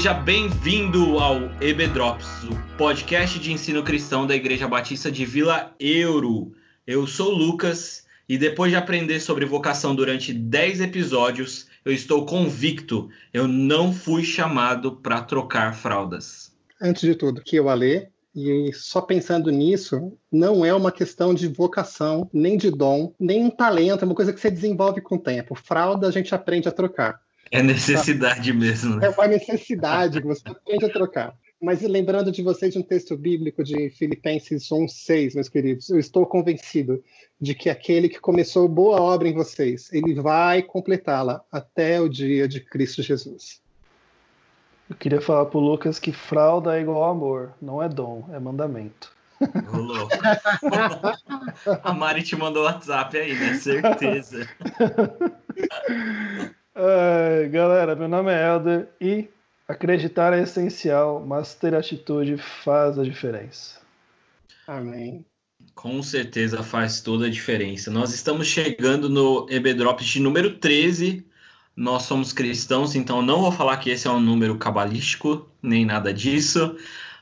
Seja bem-vindo ao EB Drops, o podcast de ensino cristão da Igreja Batista de Vila Euro. Eu sou o Lucas e depois de aprender sobre vocação durante 10 episódios, eu estou convicto, eu não fui chamado para trocar fraldas. Antes de tudo, que eu Ale, e só pensando nisso, não é uma questão de vocação, nem de dom, nem um talento, é uma coisa que você desenvolve com o tempo. Fralda a gente aprende a trocar. É necessidade mesmo. Né? É uma necessidade que você aprende a trocar. Mas lembrando de vocês de um texto bíblico de Filipenses 1:6, meus queridos, eu estou convencido de que aquele que começou boa obra em vocês, ele vai completá-la até o dia de Cristo Jesus. Eu queria falar pro Lucas que fralda é igual amor, não é dom, é mandamento. Rolou. A Mari te mandou WhatsApp aí, né? Certeza. galera, meu nome é Helder e acreditar é essencial, mas ter atitude faz a diferença. Amém. Com certeza faz toda a diferença. Nós estamos chegando no EB Drops de número 13. Nós somos cristãos, então não vou falar que esse é um número cabalístico, nem nada disso.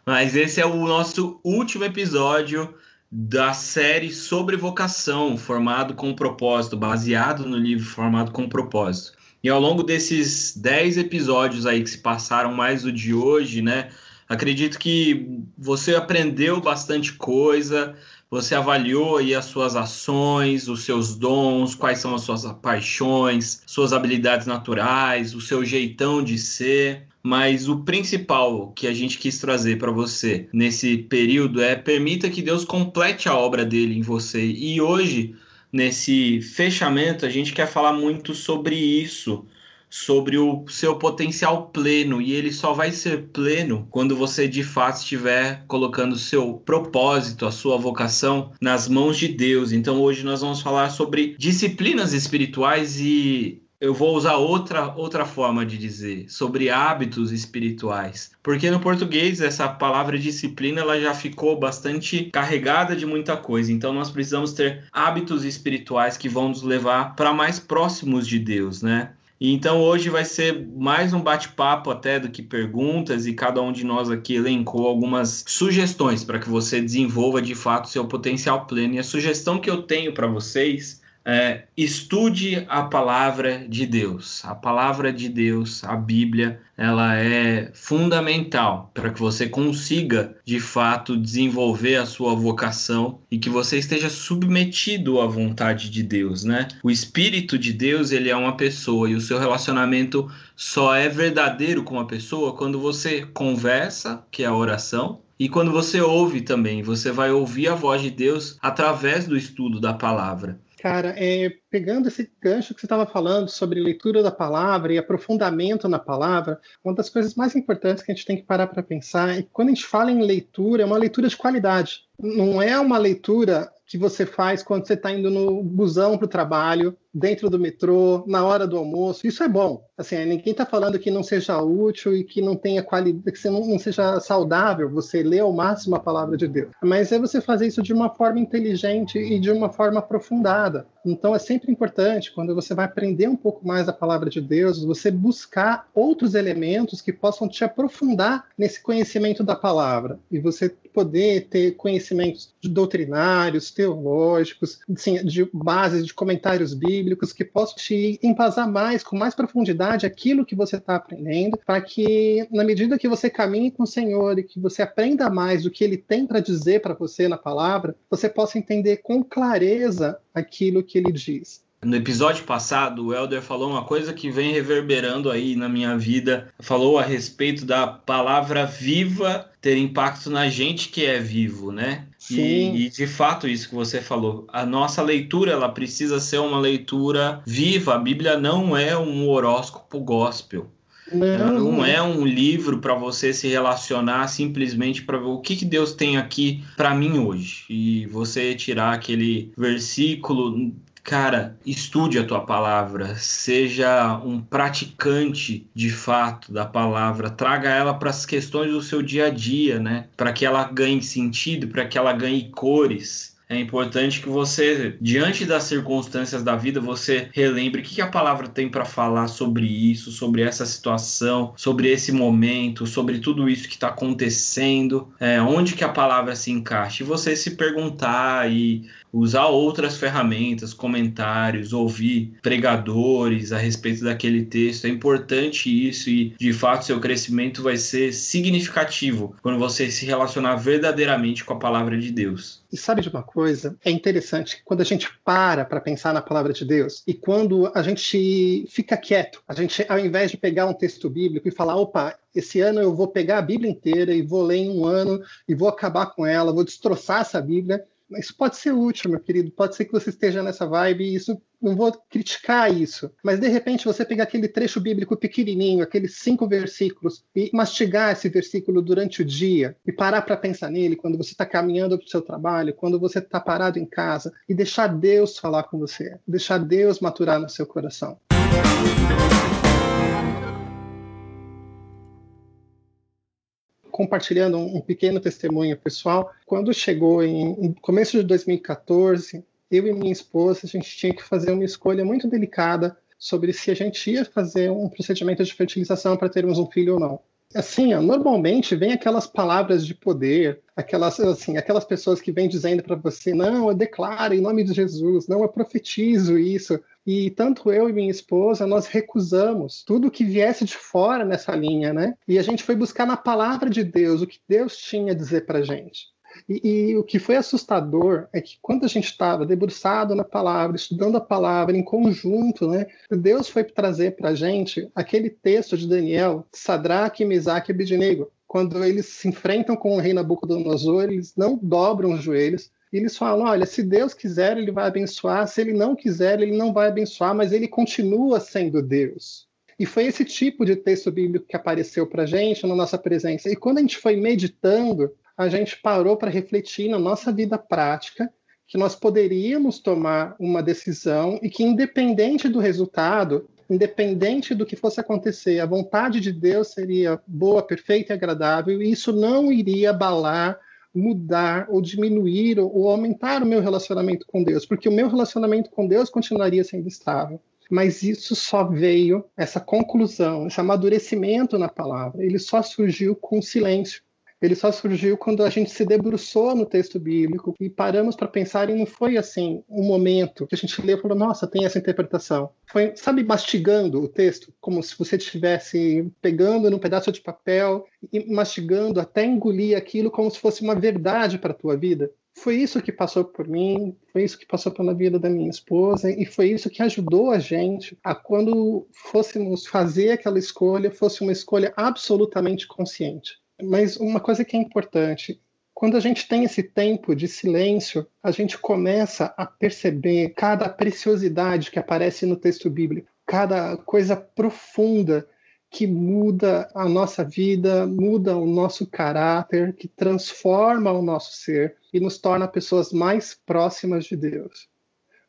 Mas esse é o nosso último episódio da série sobre vocação, formado com propósito, baseado no livro Formado com Propósito. E ao longo desses 10 episódios aí que se passaram, mais o de hoje, né? Acredito que você aprendeu bastante coisa, você avaliou aí as suas ações, os seus dons, quais são as suas paixões, suas habilidades naturais, o seu jeitão de ser. Mas o principal que a gente quis trazer para você nesse período é permita que Deus complete a obra dele em você. E hoje nesse fechamento, a gente quer falar muito sobre isso, sobre o seu potencial pleno, e ele só vai ser pleno quando você de fato estiver colocando o seu propósito, a sua vocação nas mãos de Deus. Então hoje nós vamos falar sobre disciplinas espirituais e eu vou usar outra, outra forma de dizer, sobre hábitos espirituais. Porque no português essa palavra disciplina ela já ficou bastante carregada de muita coisa. Então nós precisamos ter hábitos espirituais que vão nos levar para mais próximos de Deus, né? E então hoje vai ser mais um bate-papo até do que perguntas e cada um de nós aqui elencou algumas sugestões para que você desenvolva de fato seu potencial pleno. E a sugestão que eu tenho para vocês é, estude a palavra de Deus. A palavra de Deus, a Bíblia, ela é fundamental para que você consiga, de fato, desenvolver a sua vocação e que você esteja submetido à vontade de Deus, né? O Espírito de Deus, ele é uma pessoa e o seu relacionamento só é verdadeiro com a pessoa quando você conversa, que é a oração, e quando você ouve também, você vai ouvir a voz de Deus através do estudo da palavra. Cara, é, pegando esse gancho que você estava falando sobre leitura da palavra e aprofundamento na palavra, uma das coisas mais importantes que a gente tem que parar para pensar é que quando a gente fala em leitura, é uma leitura de qualidade. Não é uma leitura que você faz quando você está indo no busão para o trabalho, dentro do metrô, na hora do almoço. Isso é bom. Assim, ninguém está falando que não seja útil e que não tenha qualidade, que não, não seja saudável você ler ao máximo a palavra de Deus. Mas é você fazer isso de uma forma inteligente e de uma forma aprofundada. Então é sempre importante, quando você vai aprender um pouco mais a palavra de Deus, você buscar outros elementos que possam te aprofundar nesse conhecimento da palavra. E você poder ter conhecimentos doutrinários, teológicos, assim, de bases de comentários bíblicos que possam te embasar mais, com mais profundidade, aquilo que você está aprendendo, para que, na medida que você caminhe com o Senhor e que você aprenda mais do que Ele tem para dizer para você na palavra, você possa entender com clareza aquilo que ele diz. No episódio passado, o Elder falou uma coisa que vem reverberando aí na minha vida. Falou a respeito da palavra viva ter impacto na gente que é vivo, né? Sim. E, e, de fato isso que você falou, a nossa leitura ela precisa ser uma leitura viva. A Bíblia não é um horóscopo gospel. Não, não é um livro para você se relacionar simplesmente para ver o que, que Deus tem aqui para mim hoje. E você tirar aquele versículo cara, estude a tua palavra, seja um praticante de fato da palavra, traga ela para as questões do seu dia a dia, né? Para que ela ganhe sentido, para que ela ganhe cores. é importante que você, diante das circunstâncias da vida, você relembre o que a palavra tem para falar sobre isso, sobre essa situação, sobre esse momento, sobre tudo isso que está acontecendo, é, onde que a palavra se encaixa. E você se perguntar e usar outras ferramentas, comentários, ouvir pregadores a respeito daquele texto. É importante isso e, de fato, seu crescimento vai ser significativo quando você se relacionar verdadeiramente com a palavra de Deus. E sabe de uma coisa? É interessante quando a gente para para pensar na palavra de Deus e quando a gente fica quieto, a gente, ao invés de pegar um texto bíblico e falar, opa, esse ano eu vou pegar a Bíblia inteira e vou ler em um ano e vou acabar com ela, vou destroçar essa Bíblia isso pode ser útil, meu querido. Pode ser que você esteja nessa vibe e isso não vou criticar isso. Mas de repente você pegar aquele trecho bíblico pequenininho, aqueles cinco versículos, e mastigar esse versículo durante o dia e parar para pensar nele quando você está caminhando para o seu trabalho, quando você está parado em casa e deixar Deus falar com você, deixar Deus maturar no seu coração. Compartilhando um, pequeno testemunho pessoal. Quando chegou em, começo de 2014, eu e minha esposa, a gente tinha que fazer uma escolha muito delicada sobre se a gente ia fazer um procedimento de fertilização para termos um filho ou não. Assim, normalmente vem aquelas palavras de poder, aquelas assim, aquelas pessoas que vêm dizendo para você, não, eu declaro em nome de Jesus, não, eu profetizo isso. E tanto eu e minha esposa, nós recusamos tudo que viesse de fora nessa linha, né? E a gente foi buscar na palavra de Deus o que Deus tinha a dizer para gente. E, e, o que foi assustador é que quando a gente estava debruçado na palavra, estudando a palavra em conjunto, né, Deus foi trazer para a gente aquele texto de Daniel, Sadraque, Mesaque e Abednego. Quando eles se enfrentam com o rei Nabucodonosor, eles não dobram os joelhos, eles falam: olha, se Deus quiser, ele vai abençoar, se ele não quiser, ele não vai abençoar, mas ele continua sendo Deus. E foi esse tipo de texto bíblico que apareceu para a gente na nossa presença. E quando a gente foi meditando, a gente parou para refletir na nossa vida prática que nós poderíamos tomar uma decisão e que, independente do resultado, independente do que fosse acontecer, a vontade de Deus seria boa, perfeita e agradável, e isso não iria abalar, mudar ou diminuir ou aumentar o meu relacionamento com Deus, porque o meu relacionamento com Deus continuaria sendo estável. Mas isso só veio, essa conclusão, esse amadurecimento na palavra, ele só surgiu com silêncio ele só surgiu quando a gente se debruçou no texto bíblico e paramos para pensar e não foi assim um momento que a gente leu e falou, nossa, tem essa interpretação. Foi, sabe, mastigando o texto, como se você estivesse pegando num pedaço de papel e mastigando até engolir aquilo como se fosse uma verdade para a tua vida. Foi isso que passou por mim, foi isso que passou pela vida da minha esposa e foi isso que ajudou a gente a quando fôssemos fazer aquela escolha, fosse uma escolha absolutamente consciente. Mas uma coisa que é importante, quando a gente tem esse tempo de silêncio, a gente começa a perceber cada preciosidade que aparece no texto bíblico, cada coisa profunda que muda a nossa vida, muda o nosso caráter, que transforma o nosso ser e nos torna pessoas mais próximas de Deus.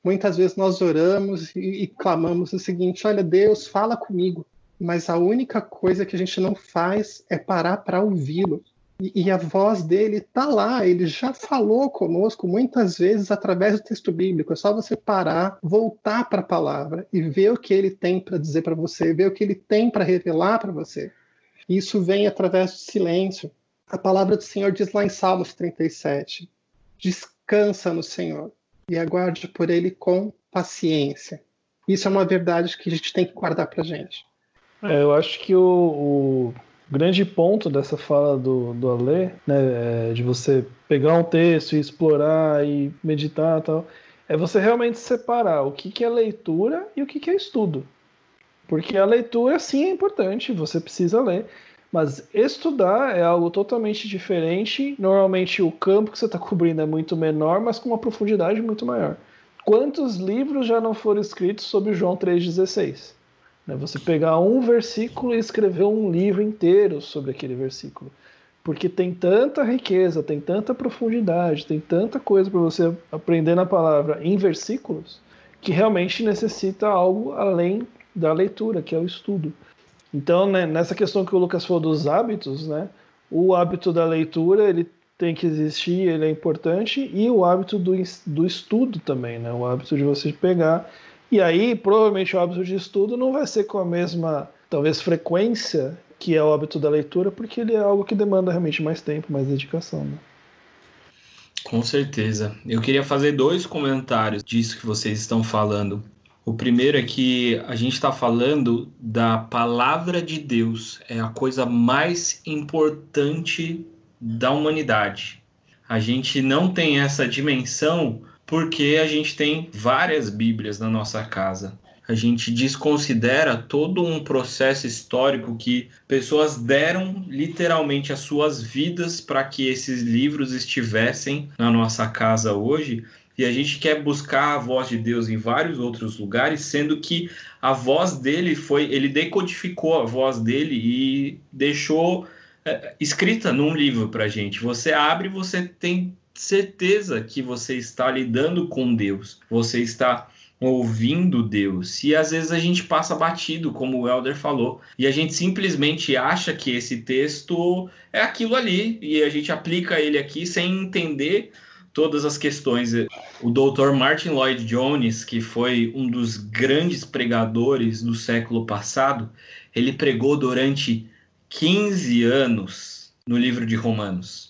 Muitas vezes nós oramos e, e clamamos o seguinte: Olha, Deus, fala comigo mas a única coisa que a gente não faz é parar para ouvi-lo. E, e, a voz dele está lá, ele já falou conosco muitas vezes através do texto bíblico. É só você parar, voltar para a palavra e ver o que ele tem para dizer para você, ver o que ele tem para revelar para você. E isso vem através do silêncio. A palavra do Senhor diz lá em Salmos 37: descansa no Senhor e aguarde por ele com paciência. Isso é uma verdade que a gente tem que guardar para gente. É, eu acho que o, o, grande ponto dessa fala do, do Alê, né, é de você pegar um texto e explorar e meditar e tal, é você realmente separar o que, que é leitura e o que, que é estudo. Porque a leitura, sim, é importante, você precisa ler. Mas estudar é algo totalmente diferente. Normalmente o campo que você está cobrindo é muito menor, mas com uma profundidade muito maior. Quantos livros já não foram escritos sobre João 3,16? Né? Você pegar um versículo e escrever um livro inteiro sobre aquele versículo. Porque tem tanta riqueza, tem tanta profundidade, tem tanta coisa para você aprender na palavra em versículos, que realmente necessita algo além da leitura, que é o estudo. Então, né, nessa questão que o Lucas falou dos hábitos, né, o hábito da leitura ele tem que existir, ele é importante, e o hábito do, do estudo também, né? O hábito de você pegar. E aí, provavelmente, o hábito de estudo não vai ser com a mesma, talvez, frequência que é o hábito da leitura, porque ele é algo que demanda realmente mais tempo, mais dedicação. Né? Com certeza. Eu queria fazer dois comentários disso que vocês estão falando. O primeiro é que a gente está falando da palavra de Deus, é a coisa mais importante da humanidade. A gente não tem essa dimensão porque a gente tem várias Bíblias na nossa casa. A gente desconsidera todo um processo histórico que pessoas deram literalmente as suas vidas para que esses livros estivessem na nossa casa hoje. E a gente quer buscar a voz de Deus em vários outros lugares, sendo que a voz dele foi, ele decodificou a voz dele e deixou é, escrita num livro para gente. Você abre, você tem certeza que você está lidando com Deus. Você está ouvindo Deus. E às vezes a gente passa batido, como o Elder falou, e a gente simplesmente acha que esse texto é aquilo ali e a gente aplica ele aqui sem entender todas as questões. O Dr. Martin Lloyd Jones, que foi um dos grandes pregadores do século passado, ele pregou durante 15 anos no livro de Romanos.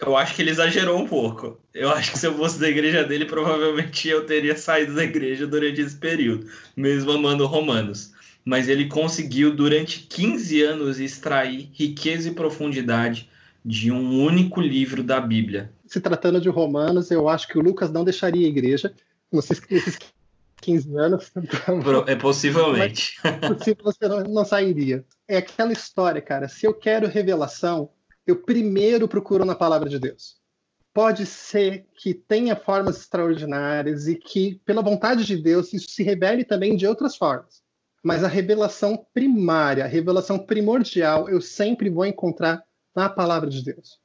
Eu acho que ele exagerou um pouco. Eu acho que se eu fosse da igreja dele, provavelmente eu teria saído da igreja durante esse período, mesmo amando Romanos. Mas ele conseguiu, durante 15 anos, extrair riqueza e profundidade de um único livro da Bíblia. Se tratando de Romanos, eu acho que o Lucas não deixaria a igreja. Vocês, esses 15 anos. É possivelmente. Se você não, não sairia. É aquela história, cara. Se eu quero revelação, eu primeiro procuro na palavra de Deus. Pode ser que tenha formas extraordinárias e que, pela vontade de Deus, isso se revele também de outras formas. Mas a revelação primária, a revelação primordial, eu sempre vou encontrar na palavra de Deus.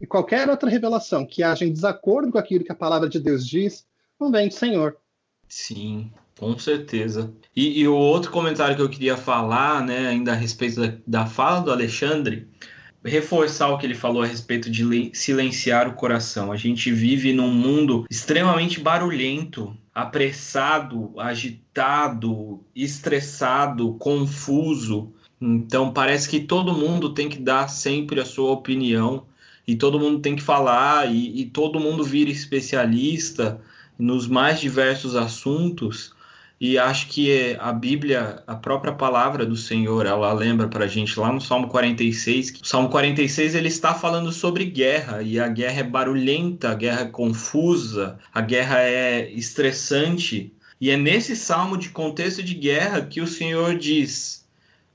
E qualquer outra revelação que haja em desacordo com aquilo que a palavra de Deus diz, não vem do Senhor. Sim, com certeza. E, e, o outro comentário que eu queria falar, né, ainda a respeito da, da fala do Alexandre, reforçar o que ele falou a respeito de silenciar o coração. A gente vive num mundo extremamente barulhento, apressado, agitado, estressado, confuso. Então parece que todo mundo tem que dar sempre a sua opinião e todo mundo tem que falar e, e todo mundo vira especialista nos mais diversos assuntos. E acho que a Bíblia, a própria palavra do Senhor, ela lembra para a gente lá no Salmo 46, que o Salmo 46 ele está falando sobre guerra, e a guerra é barulhenta, a guerra é confusa, a guerra é estressante. E é nesse salmo de contexto de guerra que o Senhor diz: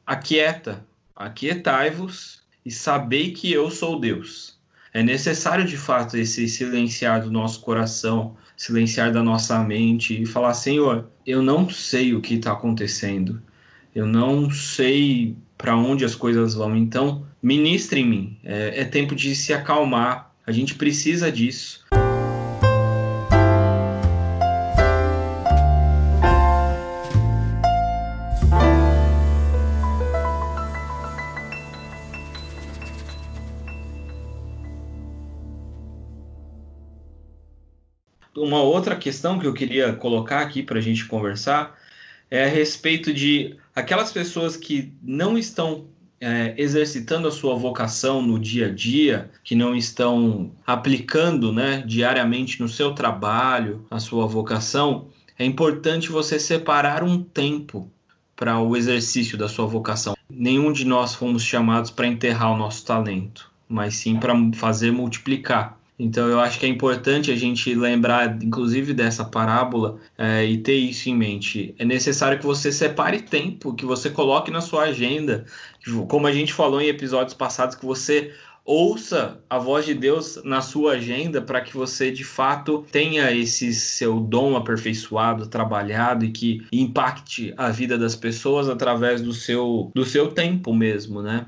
Aquieta, aquietai-vos e sabei que eu sou Deus. É necessário de fato esse silenciar do nosso coração, silenciar da nossa mente e falar: Senhor, eu não sei o que está acontecendo, eu não sei para onde as coisas vão, então ministre em mim. É, é tempo de se acalmar, a gente precisa disso. Outra questão que eu queria colocar aqui para a gente conversar é a respeito de aquelas pessoas que não estão é, exercitando a sua vocação no dia a dia, que não estão aplicando né, diariamente no seu trabalho a sua vocação, é importante você separar um tempo para o exercício da sua vocação. Nenhum de nós fomos chamados para enterrar o nosso talento, mas sim para fazer multiplicar. Então eu acho que é importante a gente lembrar, inclusive, dessa parábola é, e ter isso em mente. É necessário que você separe tempo, que você coloque na sua agenda, como a gente falou em episódios passados, que você ouça a voz de Deus na sua agenda para que você de fato tenha esse seu dom aperfeiçoado, trabalhado e que impacte a vida das pessoas através do seu do seu tempo mesmo, né?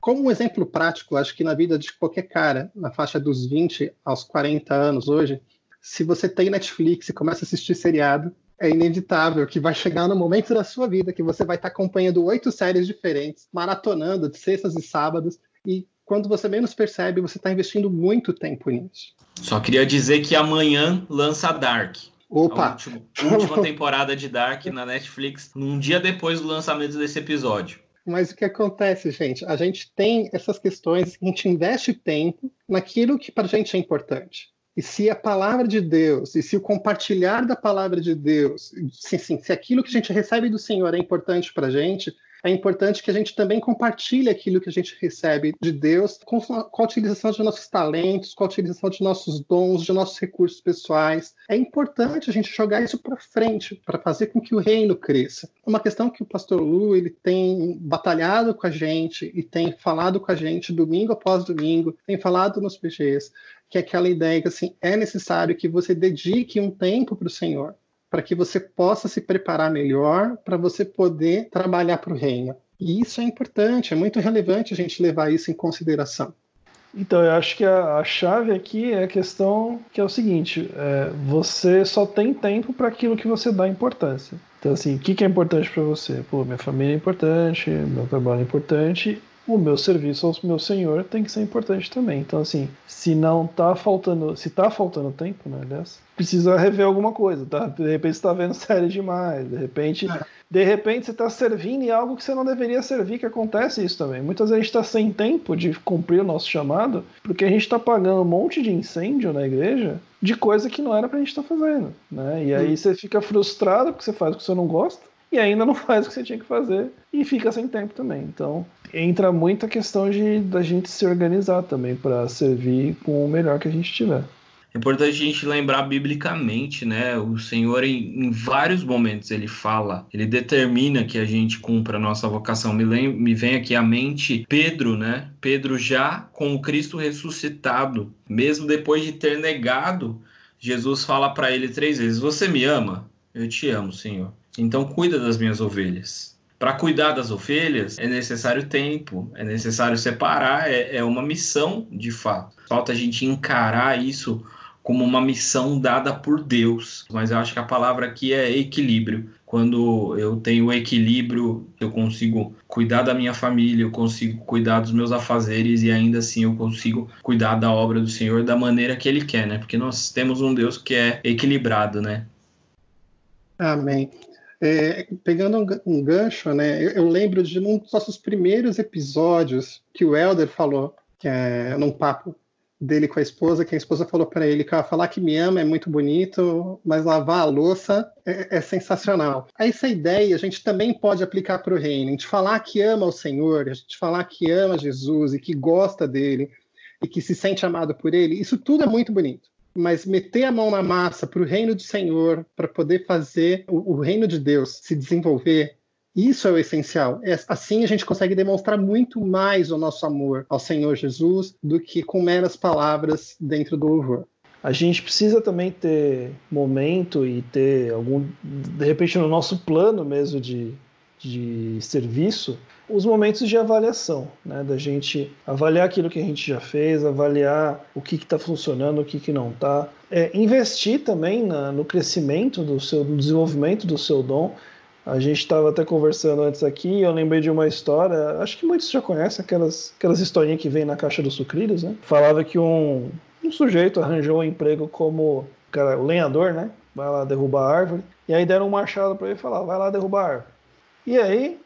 Como um exemplo prático, acho que na vida de qualquer cara, na faixa dos 20 aos 40 anos hoje, se você tem Netflix e começa a assistir seriado, é inevitável que vai chegar no momento da sua vida que você vai estar acompanhando oito séries diferentes, maratonando de sextas e sábados, e quando você menos percebe, você está investindo muito tempo nisso. Só queria dizer que amanhã lança Dark. Opa! A última, última temporada de Dark na Netflix, num dia depois do lançamento desse episódio. Mas o que acontece, gente? A gente tem essas questões, a gente investe tempo naquilo que para a gente é importante. E se a palavra de Deus, e se o compartilhar da palavra de Deus, se, se aquilo que a gente recebe do Senhor é importante para a gente, é importante que a gente também compartilhe aquilo que a gente recebe de Deus com, com, a utilização de nossos talentos, com a utilização de nossos dons, de nossos recursos pessoais. É importante a gente jogar isso para frente, para fazer com que o reino cresça. Uma questão que o pastor Lu ele tem batalhado com a gente e tem falado com a gente domingo após domingo, tem falado nos PGs, que é aquela ideia que assim, é necessário que você dedique um tempo para o Senhor para que você possa se preparar melhor para você poder trabalhar para o reino. E isso é importante, é muito relevante a gente levar isso em consideração. Então, eu acho que a, a chave aqui é a questão que é o seguinte: é, você só tem tempo para aquilo que você dá importância. Então, assim, o que, que é importante para você? Pô, minha família é importante, meu trabalho é importante, o meu serviço ao meu senhor tem que ser importante também. Então, assim, se não tá faltando, se tá faltando tempo, né, aliás, precisa rever alguma coisa, tá? De repente você tá vendo série demais, de repente, é. de repente você tá servindo em algo que você não deveria servir, que acontece isso também. Muitas vezes a gente tá sem tempo de cumprir o nosso chamado, porque a gente tá pagando um monte de incêndio na igreja de coisa que não era pra gente estar tá fazendo, né? E aí hum. você fica frustrado porque você faz o que você não gosta, e ainda não faz o que você tinha que fazer e fica sem tempo também. Então, entra muita questão de da gente se organizar também para servir com o melhor que a gente tiver. É importante a gente lembrar biblicamente, né? O Senhor, em, em, vários momentos, ele fala, ele determina que a gente cumpra a nossa vocação. Me, lem me vem aqui à mente Pedro, né? Pedro, já com o Cristo ressuscitado, mesmo depois de ter negado, Jesus fala para ele três vezes: Você me ama? Eu te amo, Senhor. Então, cuida das minhas ovelhas. Para cuidar das ovelhas é necessário tempo, é necessário separar, é, é uma missão de fato. Falta a gente encarar isso como uma missão dada por Deus. Mas eu acho que a palavra aqui é equilíbrio. Quando eu tenho equilíbrio, eu consigo cuidar da minha família, eu consigo cuidar dos meus afazeres e ainda assim eu consigo cuidar da obra do Senhor da maneira que Ele quer, né? Porque nós temos um Deus que é equilibrado, né? Amém. É, pegando um, um, gancho, né, eu, eu, lembro de um dos nossos primeiros episódios que o Elder falou, que é num papo dele com a esposa, que a esposa falou para ele que falar que me ama é muito bonito, mas lavar a louça é, é sensacional. Essa ideia a gente também pode aplicar para o reino, a gente falar que ama o Senhor, a gente falar que ama Jesus e que gosta dele e que se sente amado por ele, isso tudo é muito bonito mas meter a mão na massa para o reino do Senhor, para poder fazer o, o, reino de Deus se desenvolver, isso é o essencial. É, assim a gente consegue demonstrar muito mais o nosso amor ao Senhor Jesus do que com meras palavras dentro do louvor. A gente precisa também ter momento e ter algum, de repente, no nosso plano mesmo de, de serviço, os momentos de avaliação, né? da gente avaliar aquilo que a gente já fez, avaliar o que está funcionando, o que, que não está. É, investir também na, no crescimento do seu, no desenvolvimento do seu dom. A gente estava até conversando antes aqui, eu lembrei de uma história, acho que muitos já conhecem aquelas, aquelas historinhas que vem na caixa dos sucrilhos, né? Falava que um, um sujeito arranjou um emprego como cara, o lenhador, né? Vai lá derrubar a árvore. E aí deram um machado para ele e falaram, vai lá derrubar a árvore. E aí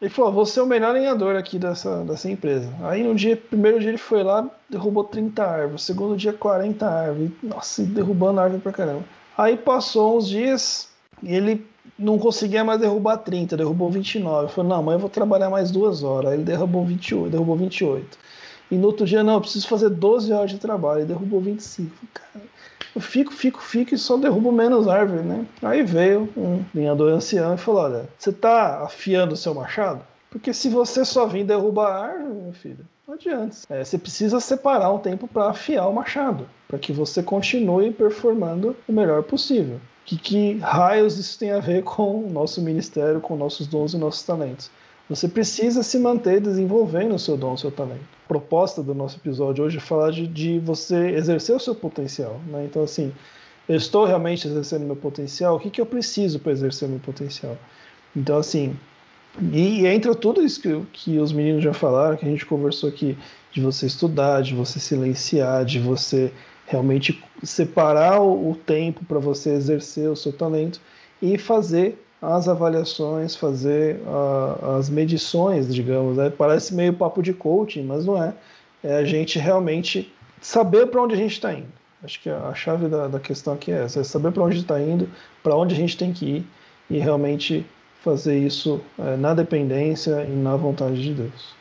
ele falou: vou ser o melhor lenhador aqui dessa, dessa empresa. Aí no dia, primeiro dia ele foi lá, derrubou 30 árvores. Segundo dia, 40 árvores. Nossa, derrubando árvore pra caramba. Aí passou uns dias e ele não conseguia mais derrubar 30, derrubou 29. Ele falou: não, mas eu vou trabalhar mais duas horas. Aí ele derrubou 28, derrubou 28. E no outro dia, não, eu preciso fazer 12 horas de trabalho. Ele derrubou 25. Cara, eu fico, fico, fico e só derrubo menos árvore, né? Aí veio um linhador ancião e falou: Olha, você tá afiando o seu machado? Porque se você só vir derrubar a árvore, meu filho, não adianta. É, você precisa separar um tempo para afiar o machado, para que você continue performando o melhor possível. Que, que raios isso tem a ver com o nosso ministério, com nossos dons e nossos talentos? Você precisa se manter desenvolvendo o seu dom, o seu talento. A proposta do nosso episódio hoje é falar de, de você exercer o seu potencial. Né? Então, assim, eu estou realmente exercendo meu potencial, o que, que eu preciso para exercer meu potencial? Então, assim, E entra tudo isso que, que os meninos já falaram, que a gente conversou aqui, de você estudar, de você silenciar, de você realmente separar o, o tempo para você exercer o seu talento e fazer as avaliações, fazer as medições, digamos. Né? Parece meio papo de coaching, mas não é. É a gente realmente saber para onde a gente está indo. Acho que a chave da, da questão aqui é essa: é saber para onde está indo, para onde a gente tem que ir e realmente fazer isso é, na dependência e na vontade de Deus.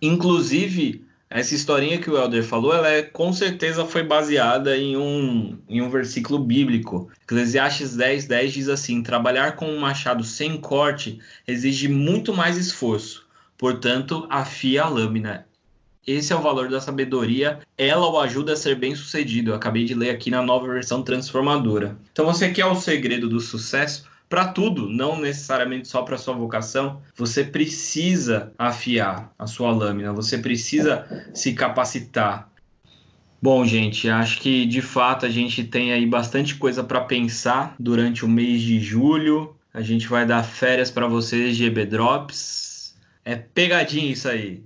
Inclusive, essa historinha que o Elder falou, ela é, com certeza foi baseada em um, em um versículo bíblico. Eclesiastes 10, 10 diz assim: Trabalhar com um machado sem corte exige muito mais esforço, portanto, afia a lâmina. Esse é o valor da sabedoria, ela o ajuda a ser bem sucedido. Eu acabei de ler aqui na nova versão transformadora. Então, você quer o segredo do sucesso? Para tudo, não necessariamente só para sua vocação. Você precisa afiar a sua lâmina, você precisa se capacitar. Bom, gente, acho que de fato a gente tem aí bastante coisa para pensar durante o mês de julho. A gente vai dar férias para vocês de Drops. É pegadinha isso aí.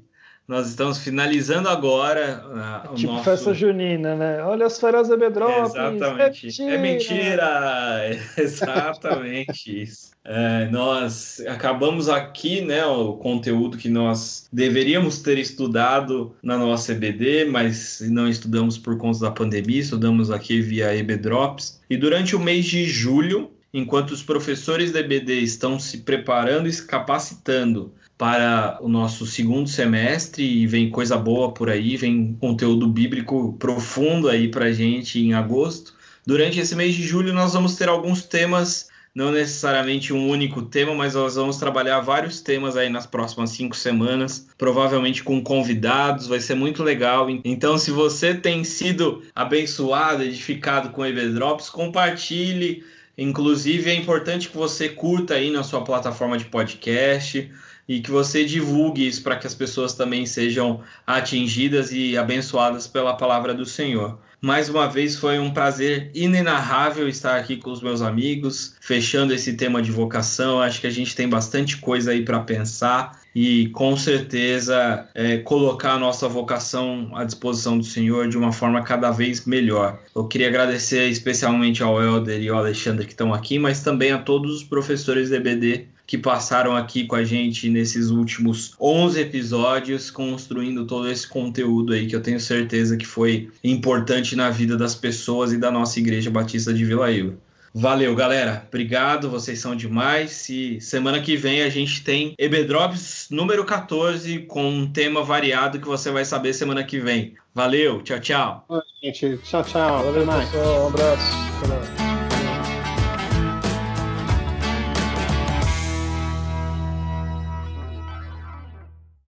Nós estamos finalizando agora. Uh, tipo nosso... festa junina, né? Olha as férias da Bedrops. Exatamente. É mentira! É Exatamente isso. É, nós acabamos aqui, né, o conteúdo que nós deveríamos ter estudado na nossa EBD, mas não estudamos por conta da pandemia, estudamos aqui via EBDrops. E durante o mês de julho, enquanto os professores da EBD estão se preparando e se capacitando para o nosso segundo semestre e vem coisa boa por aí, vem conteúdo bíblico profundo aí para gente em agosto. Durante esse mês de julho nós vamos ter alguns temas, não necessariamente um único tema, mas nós vamos trabalhar vários temas aí nas próximas cinco semanas, provavelmente com convidados, vai ser muito legal. Então, se você tem sido abençoado, edificado com o Drops, compartilhe. Inclusive, é importante que você curta aí na sua plataforma de podcast e que você divulgue isso para que as pessoas também sejam atingidas e abençoadas pela palavra do Senhor. Mais uma vez foi um prazer inenarrável estar aqui com os meus amigos, fechando esse tema de vocação. Acho que a gente tem bastante coisa aí para pensar e com certeza é, colocar a nossa vocação à disposição do Senhor de uma forma cada vez melhor. Eu queria agradecer especialmente ao Helder e ao Alexandre que estão aqui, mas também a todos os professores da EBD que passaram aqui com a gente nesses últimos 11 episódios, construindo todo esse conteúdo aí que eu tenho certeza que foi importante na vida das pessoas e da nossa Igreja Batista de Vila Ilha. Valeu, galera. Obrigado, vocês são demais. E semana que vem a gente tem EBDrops número 14 com um tema variado que você vai saber semana que vem. Valeu, tchau, tchau. Oi, gente. Tchau, tchau. Valeu, pessoal. Um abraço.